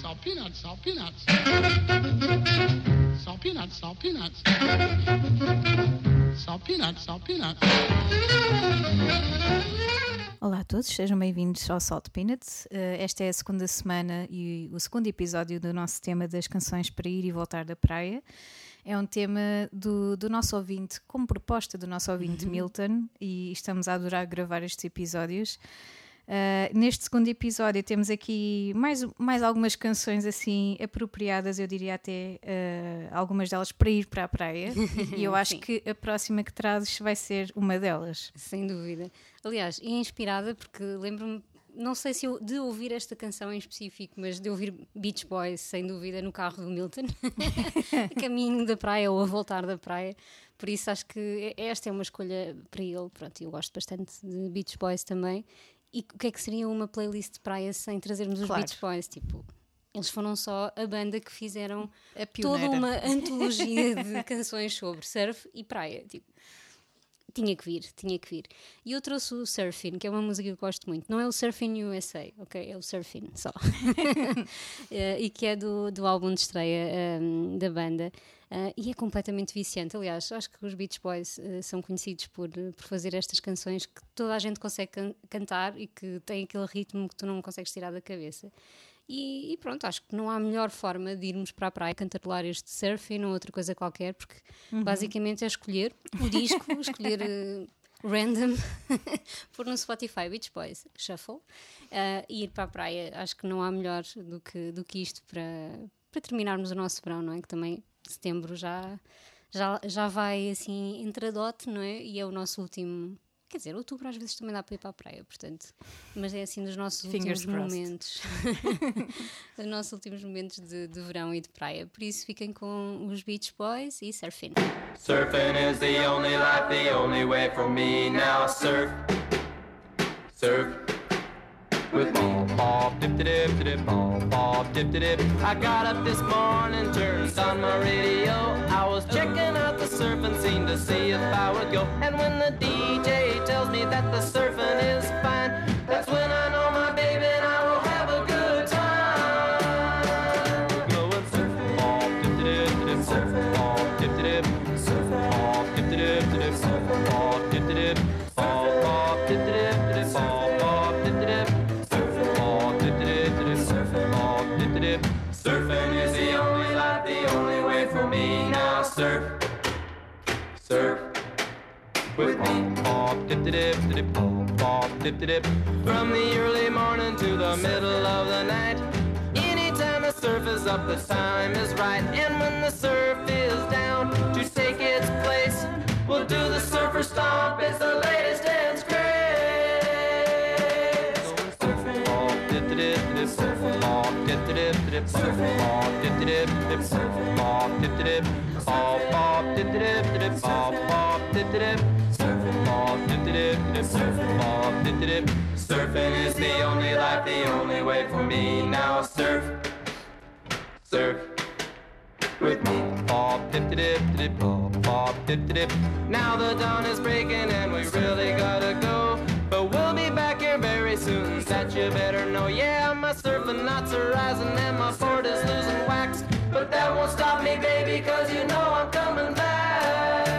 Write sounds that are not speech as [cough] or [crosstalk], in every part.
Salt peanuts, salt peanuts. Salt peanuts, salt peanuts. Salt peanuts, salt peanuts. Olá a todos, sejam bem-vindos ao Salt Peanuts. Uh, esta é a segunda semana e o segundo episódio do nosso tema das canções para ir e voltar da praia. É um tema do, do nosso ouvinte, como proposta do nosso ouvinte Milton, e estamos a adorar gravar estes episódios. Uh, neste segundo episódio temos aqui mais, mais algumas canções assim apropriadas, eu diria até uh, algumas delas para ir para a praia. [laughs] e eu acho que a próxima que trazes vai ser uma delas. Sem dúvida. Aliás, e inspirada porque lembro-me não sei se eu, de ouvir esta canção em específico, mas de ouvir Beach Boys, sem dúvida, no carro do Milton, [laughs] a caminho da praia ou a voltar da praia. Por isso acho que esta é uma escolha para ele. Pronto, eu gosto bastante de Beach Boys também. E o que é que seria uma playlist de praia sem trazermos Claro. os Beach Boys? Tipo, eles foram só a banda que fizeram toda uma [laughs] antologia de canções sobre surf e praia. Tipo, tinha que vir, tinha que vir. E eu trouxe o Surfing, que é uma música que eu gosto muito. Não é o Surfing USA, ok? É o Surfing só. [laughs] Eh, e que é do, do álbum de estreia ehm, da banda. Eh, e é completamente viciante. Aliás, acho que os Beach Boys eh, são conhecidos por, por fazer estas canções que toda a gente consegue can- cantar e que tem aquele ritmo que tu não consegues tirar da cabeça. E, e pronto, acho que não há melhor forma de irmos para a praia cantarolar este surfing ou outra coisa qualquer, porque basicamente é escolher o disco, [laughs] escolher eh, random, [laughs] pôr no Spotify Beach Boys, shuffle, eh, e ir para a praia. Acho que não há melhor do que, do que isto para, para terminarmos o nosso verão, não é? Que também setembro já, já, já vai assim entradote, não é? E é o nosso último. Quer dizer, outubro às vezes também dá para ir para a praia, portanto, mas é assim dos nossos Fingers últimos crossed. momentos, [laughs] dos nossos últimos momentos de, de verão e de praia. Por isso fiquem com os Beach Boys e surfing. Surfing is the only life, the only way for me now. Surf, surf. With me, pop, dip, dip, dip, pop, pop, dip, dip. I got up this morning, turned on my radio. I was checking out the surfing scene to see if I would go. And when the DJ that the surfing is fine, dip. From the early morning to the middle of the night. Anytime the surf is up, the time is right. And when the surf is down to take its place, we'll do the surfer stomp. It's the latest dance craze. Dip. Surfing is the only life, the only way for me now. Surf, surf with me. Pop, dip, dip, dip, pop, pop, dip, dip. Now the dawn is breaking and we really gotta go. But we'll be back here very soon, that you better know. Yeah, my surfing knots are rising and my board is losing wax. But that won't stop me, baby, cause you know I'm coming back.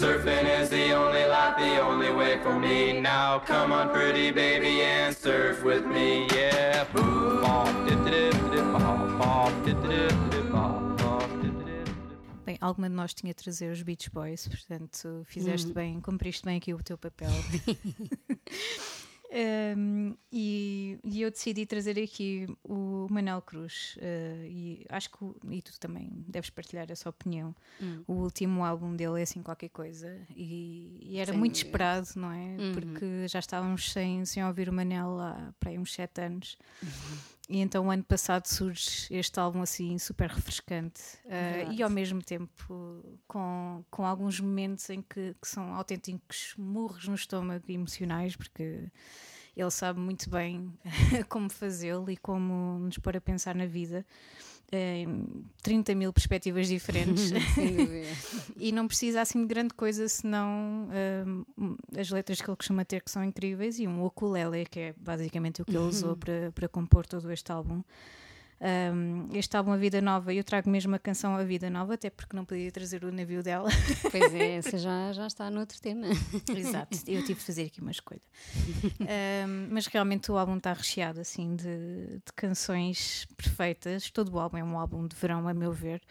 Surfing is the only life, the only way for me now. Come on, pretty baby, and surf with me, yeah. Bem, alguma de nós tinha de trazer os Beach Boys, portanto fizeste bem, cumpriste bem aqui o teu papel. [laughs] Um, e, e eu decidi trazer aqui o Manel Cruz uh, e acho que o- e tu também deves partilhar essa opinião. O último álbum dele é assim qualquer coisa e, e era Sem muito dúvida. esperado não é? Porque já estávamos sem, sem ouvir o Manel há para aí uns sete anos e então o ano passado surge este álbum assim super refrescante uh, e ao mesmo tempo com, com alguns momentos em que, que são autênticos murros no estômago emocionais porque ele sabe muito bem [laughs] como fazê-lo e como nos pôr a pensar na vida em 30 mil perspectivas diferentes. [laughs] [laughs] E não precisa assim de grande coisa senão hum, as letras que ele costuma ter que são incríveis e um ukulele que é basicamente o que ele usou para, para compor todo este álbum um, este álbum A Vida Nova, eu trago mesmo a canção A Vida Nova, até porque não podia trazer o navio dela. Pois é, [laughs] essa já, já está noutro tema. Exato, eu tive de fazer aqui uma escolha. Um, mas realmente o álbum está recheado assim de, de, canções perfeitas. Todo o álbum é um álbum de verão, a meu ver.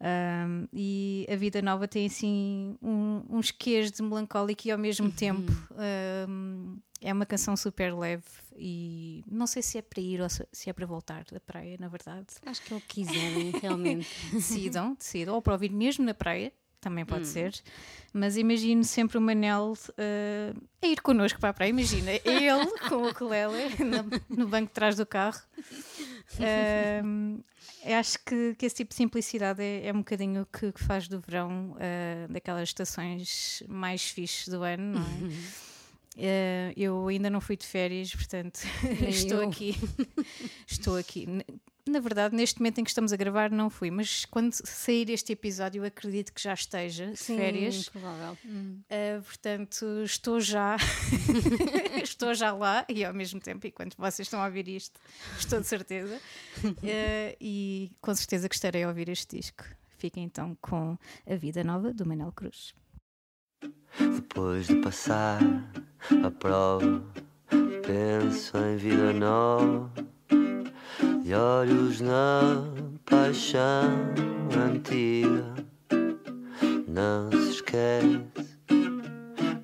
Um, e a Vida Nova tem assim um, uns quês de melancólico e ao mesmo tempo um, é uma canção super leve e não sei se é para ir ou se é para voltar da praia, na verdade. Acho que é o que quiserem, [laughs] realmente. decidam, decidam, ou para ouvir mesmo na praia, também pode hum. ser. Mas imagino sempre o Manel uh, a ir connosco para a praia. Imagina, ele com o ukulele no, no banco de trás do carro. Uh, acho que, que, esse tipo de simplicidade é, é um bocadinho o que, que, faz do verão uh, daquelas estações mais fixes do ano, não é? Uh, eu ainda não fui de férias, portanto [laughs] estou eu. aqui. estou aqui. Na verdade, neste momento em que estamos a gravar, não fui, mas quando sair este episódio, eu acredito que já esteja de Sim, férias. provável. Uh, portanto, estou já, [laughs] estou já lá e ao mesmo tempo, enquanto vocês estão a ouvir isto, estou de certeza. Uh, e com certeza que estarei a ouvir este disco. Fiquem então com A Vida Nova do Manel Cruz. Depois de passar a prova, penso em vida nova, de olhos na paixão antiga. Não se esquece,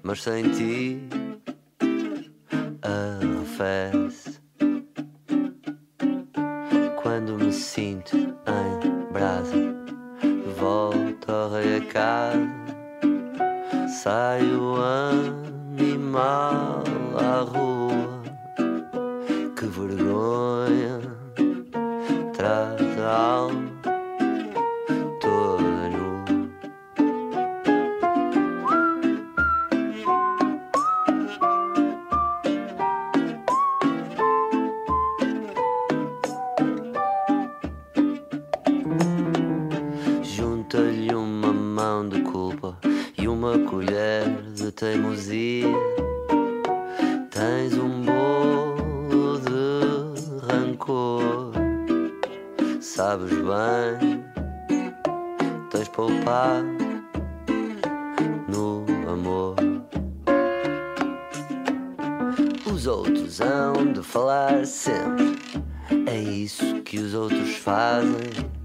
mas sem ti arrefece. Quando me sinto em brasa, volto a casa Saio animal à rua, de culpa e uma colher de teimosia. Tens um bolo de rancor, sabes bem, tens poupado no amor. Os outros hão de falar sempre, é isso que os outros fazem.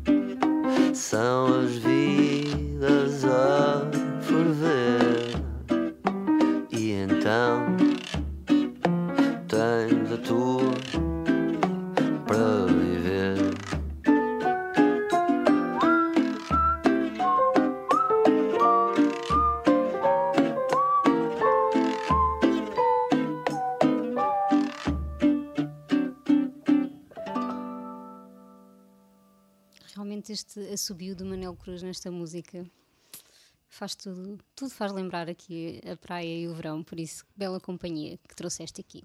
São as vidas assobio do Manel Cruz nesta música faz tudo, tudo faz lembrar aqui a praia e o verão, por isso, bela companhia que trouxeste aqui.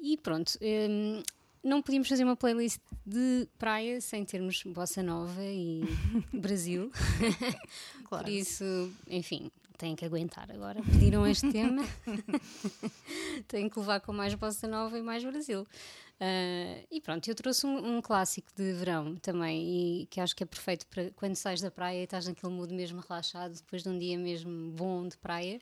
E pronto, hum, não podíamos fazer uma playlist de praia sem termos bossa nova e [laughs] Brasil. Claro. Por isso, enfim, têm que aguentar agora. Pediram este tema, [laughs] têm que levar com mais bossa nova e mais Brasil. Uh, e pronto, eu trouxe um, um, clássico de verão também, e que acho que é perfeito para quando sais da praia e estás naquele mood mesmo relaxado, depois de um dia mesmo bom de praia.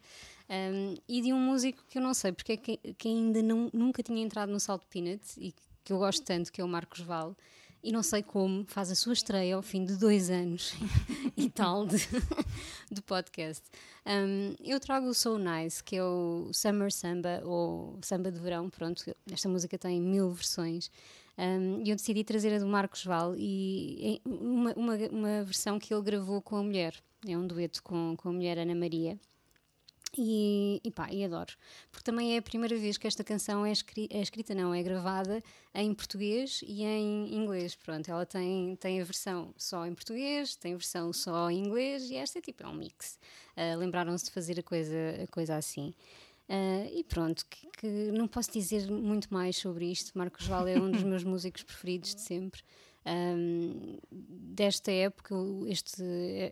Um, e de um músico que eu não sei porque é que, que ainda não, nunca tinha entrado no Salt Peanut e que eu gosto tanto, que é o Marcos Val e não sei como faz a sua estreia ao fim de dois anos [laughs] e tal de, [laughs] de podcast. Um, eu trago o So Nice, que é o Summer Samba ou Samba de Verão. Pronto, esta música tem mil versões. Um, e eu decidi trazer a do Marcos Val e uma, uma, uma, versão que ele gravou com a mulher. É um dueto com, com a mulher Ana Maria. E, e pá, e adoro. Porque também é a primeira vez que esta canção é escrita, é escrita, não, é gravada em português e em inglês. Pronto, ela tem, tem a versão só em português, tem a versão só em inglês e esta é tipo, é um mix. Uh, Lembraram-se de fazer a coisa, a coisa assim. Ah, e pronto, que, que não posso dizer muito mais sobre isto. Marcos Val é um dos [laughs] meus músicos preferidos de sempre. Um, desta época, este,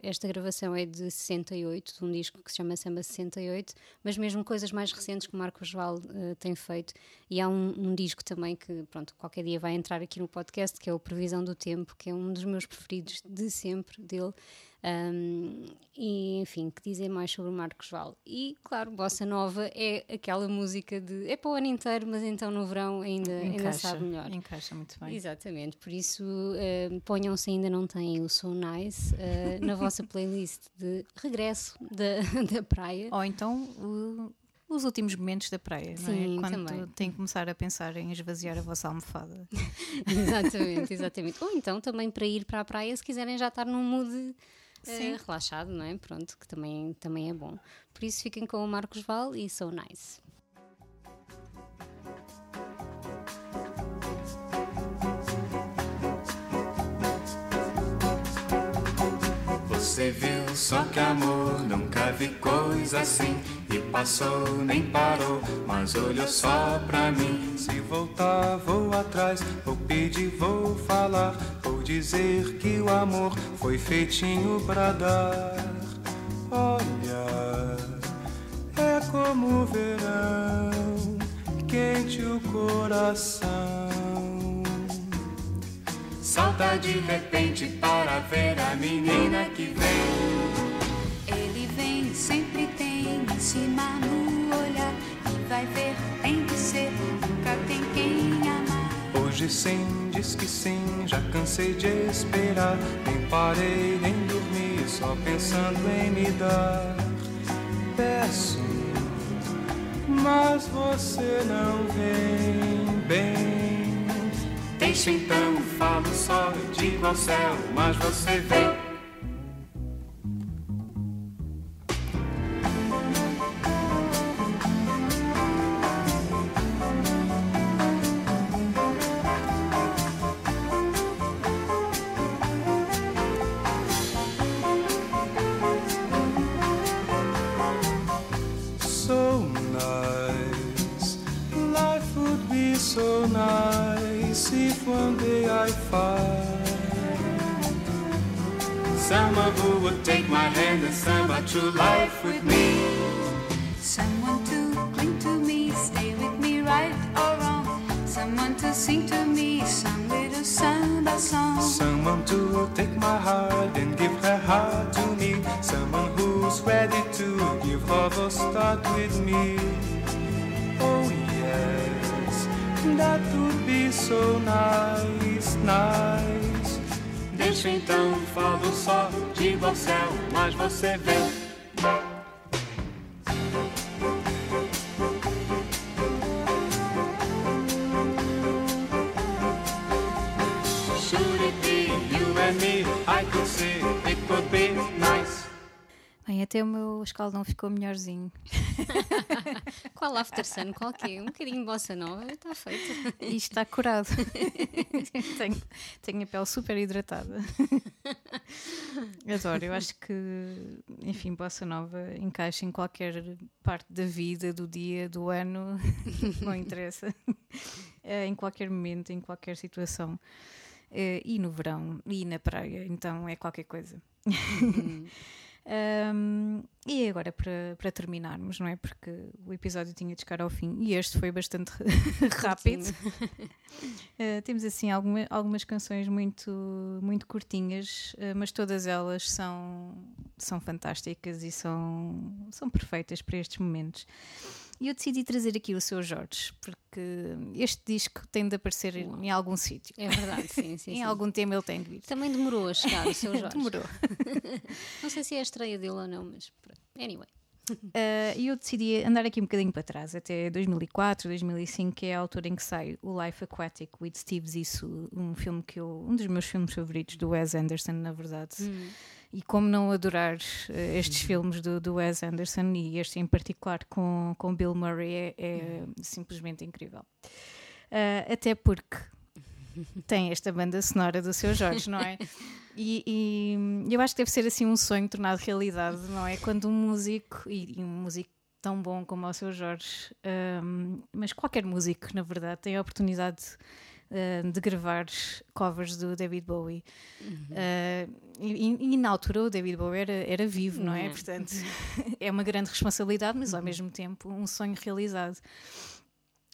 esta gravação é de 68, de um disco que se chama Samba 68, mas mesmo coisas mais recentes que o Marcos Val eh, tem feito. E há um, um disco também que, pronto, qualquer dia vai entrar aqui no podcast, que é o Previsão do Tempo, que é um dos meus preferidos de sempre dele. Um, e enfim, que dizer mais sobre o Marcos Val? E claro, Bossa Nova é aquela música de é para o ano inteiro, mas então no verão ainda, ainda Encaixa, sabe melhor. encaixa muito bem. Exatamente, por isso ponham se ainda não têm o So Nice eh, na vossa playlist de regresso da, [laughs] da praia. Ou então os últimos momentos da praia, não Sim, é? Quando também. tem que começar a pensar em esvaziar a vossa almofada. [laughs] exatamente, exatamente. Ou então também para ir para a praia se quiserem já estar num mood Sim. relaxado, não é? Pronto, que também, também é bom. Por isso fiquem com o Marcos Val e So Nice. Você viu só que amor, nunca vi coisa assim. Passou, nem parou, mas olhou só pra mim. Se voltar, vou atrás, vou pedir, vou falar. Vou dizer que o amor foi feitinho pra dar. Olha, é como o verão, quente o coração. Salta de repente para ver a menina que vem. Cima no olhar. E vai ver, tem que ser, nunca tem quem amar. Hoje sim, diz que sim, já cansei de esperar. Nem parei, nem dormi, só pensando em me dar. Peço, mas você não vem bem. Deixa então, falo só, digo ao céu, mas você vem. Find someone who would take my hand and samba true life with me. Someone to cling to me, stay with me right or wrong. Someone to sing to me some little samba song. Someone to take my heart and give her heart to me. Someone who's ready to give all the start with me. That would be so nice, nice. Deixa então, falo só, ao céu, mas você vem. Até o meu escaldão ficou melhorzinho. [laughs] Qual after sun? Qual que é? Um bocadinho de bossa nova, está feito. E está curado. [laughs] tenho, tenho a pele super hidratada. Adoro, eu acho que, enfim, Bossa Nova encaixa em qualquer parte da vida, do dia, do ano, [laughs] não interessa. É, em qualquer momento, em qualquer situação. É, e no verão, e na praia, então é qualquer coisa. Um, e agora para, para terminarmos, não é? Porque o episódio tinha de chegar ao fim e este foi bastante [laughs] rápido. Uh, [laughs] temos assim alguma- algumas canções muito, muito curtinhas, uh, mas todas elas são, são fantásticas e são, são perfeitas para estes momentos. E eu decidi trazer aqui o seu Jorge, porque este disco tem de aparecer em algum sítio. É verdade, sim, sim. [laughs] Em sim. algum tema ele tem de vir. Também demorou a chegar o seu [laughs] Jorge. Demorou. [laughs] Não sei se é a estreia dele ou não, mas pronto. anyway. Uh, E eu decidi andar aqui um bocadinho para trás, até 2004, 2005, que é a altura em que sai o Life Aquatic with Steve Zissou, um filme que eu, um dos meus filmes favoritos do Wes Anderson, na verdade. E como não adorar uh, estes filmes do, do Wes Anderson e este em particular com, com Bill Murray é, é simplesmente incrível. Uh, até porque tem esta banda sonora do seu Jorge, não é? [laughs] E, e eu acho que deve ser assim um sonho tornado realidade, não é? Quando um músico, e, e um músico tão bom como ao seu Jorge, um, mas qualquer músico, na verdade, tem a oportunidade uh, de gravar covers do David Bowie. Uh, e, e na altura o David Bowie era, era vivo, não é? Uhum. Portanto, [laughs] é uma grande responsabilidade, mas ao mesmo tempo um sonho realizado.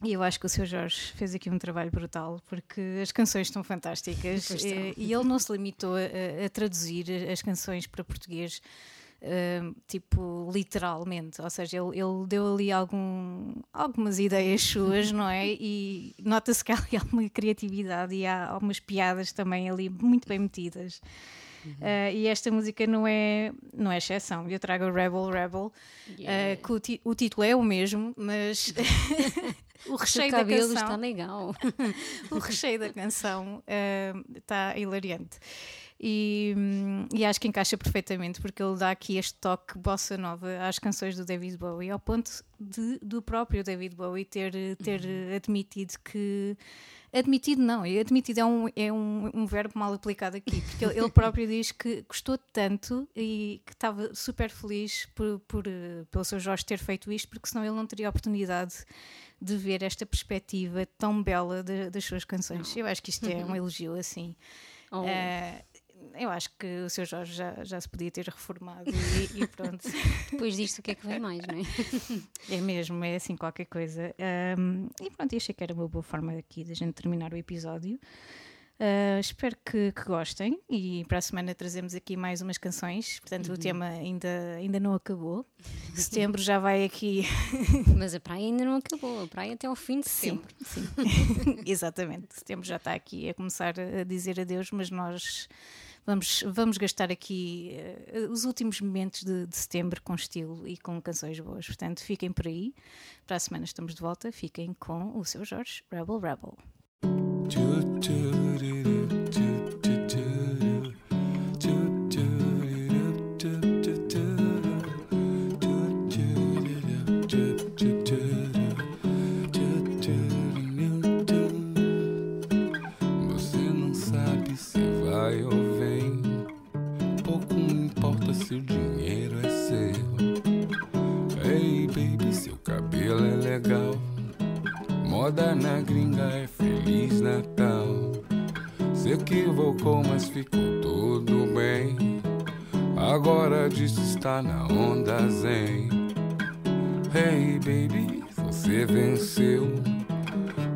E eu acho que o seu Jorge fez aqui um trabalho brutal, porque as canções estão fantásticas Pois estão. e, e ele não se limitou a- a traduzir as canções para português, ah, tipo, literalmente. Ou seja, ele, ele deu ali algum, algumas ideias suas, não é? [laughs] E nota-se que há ali alguma criatividade e há algumas piadas também ali muito bem metidas. Ah, e esta música não é, não é exceção. Eu trago o Rebel Rebel, ah, que o, o título é o mesmo, mas o [laughs] O recheio da cabelo canção está legal. [laughs] o recheio da canção está hilariante. E, hum, e acho que encaixa perfeitamente porque ele dá aqui este toque bossa nova às canções do David Bowie, ao ponto de, do próprio David Bowie ter, ter admitido que. Admitido não, admitido é, um, é um, um verbo mal aplicado aqui, porque ele, ele [laughs] próprio diz que gostou tanto e que estava super feliz por, por, eh, pelo seu Jorge ter feito isto, porque senão ele não teria a oportunidade de ver esta perspectiva tão bela de- das suas canções. Eu acho que isto é um [laughs] elogio assim. Oh, Eh, eu acho que o seu Jorge já, já se podia ter reformado e, e [laughs] pronto. depois disto, o que é que vem mais, não é? [laughs] É mesmo, é assim qualquer coisa. Ahm, e pronto, eu achei que era uma boa forma aqui de a gente terminar o episódio. Ah, espero que, que gostem e para a semana trazemos aqui mais umas canções. Portanto, o tema ainda, ainda não acabou. [laughs] Setembro já vai aqui [laughs] Mas a praia ainda não acabou. A praia até ao fim de Sim, setembro. sim. [laughs] Exatamente. Setembro já está aqui a começar a dizer adeus, mas nós vamos, vamos gastar aqui eh, os últimos momentos de, de setembro com estilo e com canções boas. Portanto, fiquem por aí. Para a semana estamos de volta. Fiquem com o seu Jorge, Rebel Rebel. Moda na gringa é Feliz Natal. Se equivocou, mas ficou tudo bem. Agora disso está na onda zen. Hey, baby, você venceu.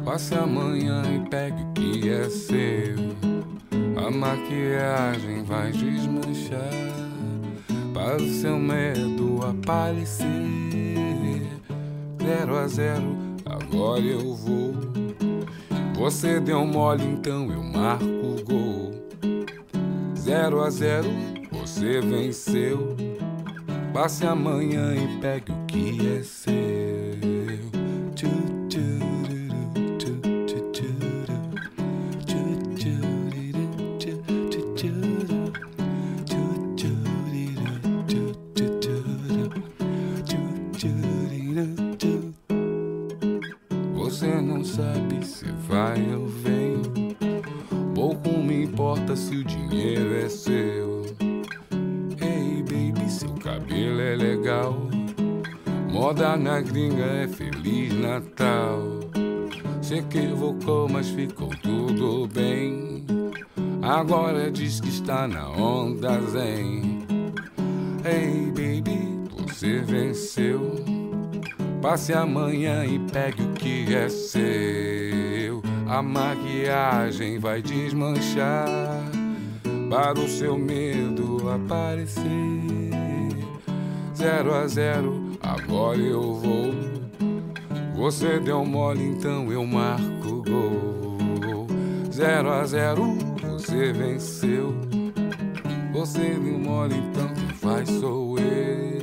Passe amanhã e pegue o que é seu. A maquiagem vai desmanchar para o seu medo aparecer. Zero a zero, agora eu vou. Você deu mole, então eu marco o gol. Zero a zero, você venceu. Passe amanhã e pegue o que é seu. Cabelo é legal. Moda na gringa é Feliz Natal. Se equivocou, mas ficou tudo bem. Agora diz que está na onda zen. Ei, baby, você venceu. Passe amanhã e pegue o que é seu. A maquiagem vai desmanchar para o seu medo aparecer. Zero a zero, agora eu vou. Você deu mole, então eu marco gol. Zero a zero, você venceu. Você deu mole, então quem faz sou eu.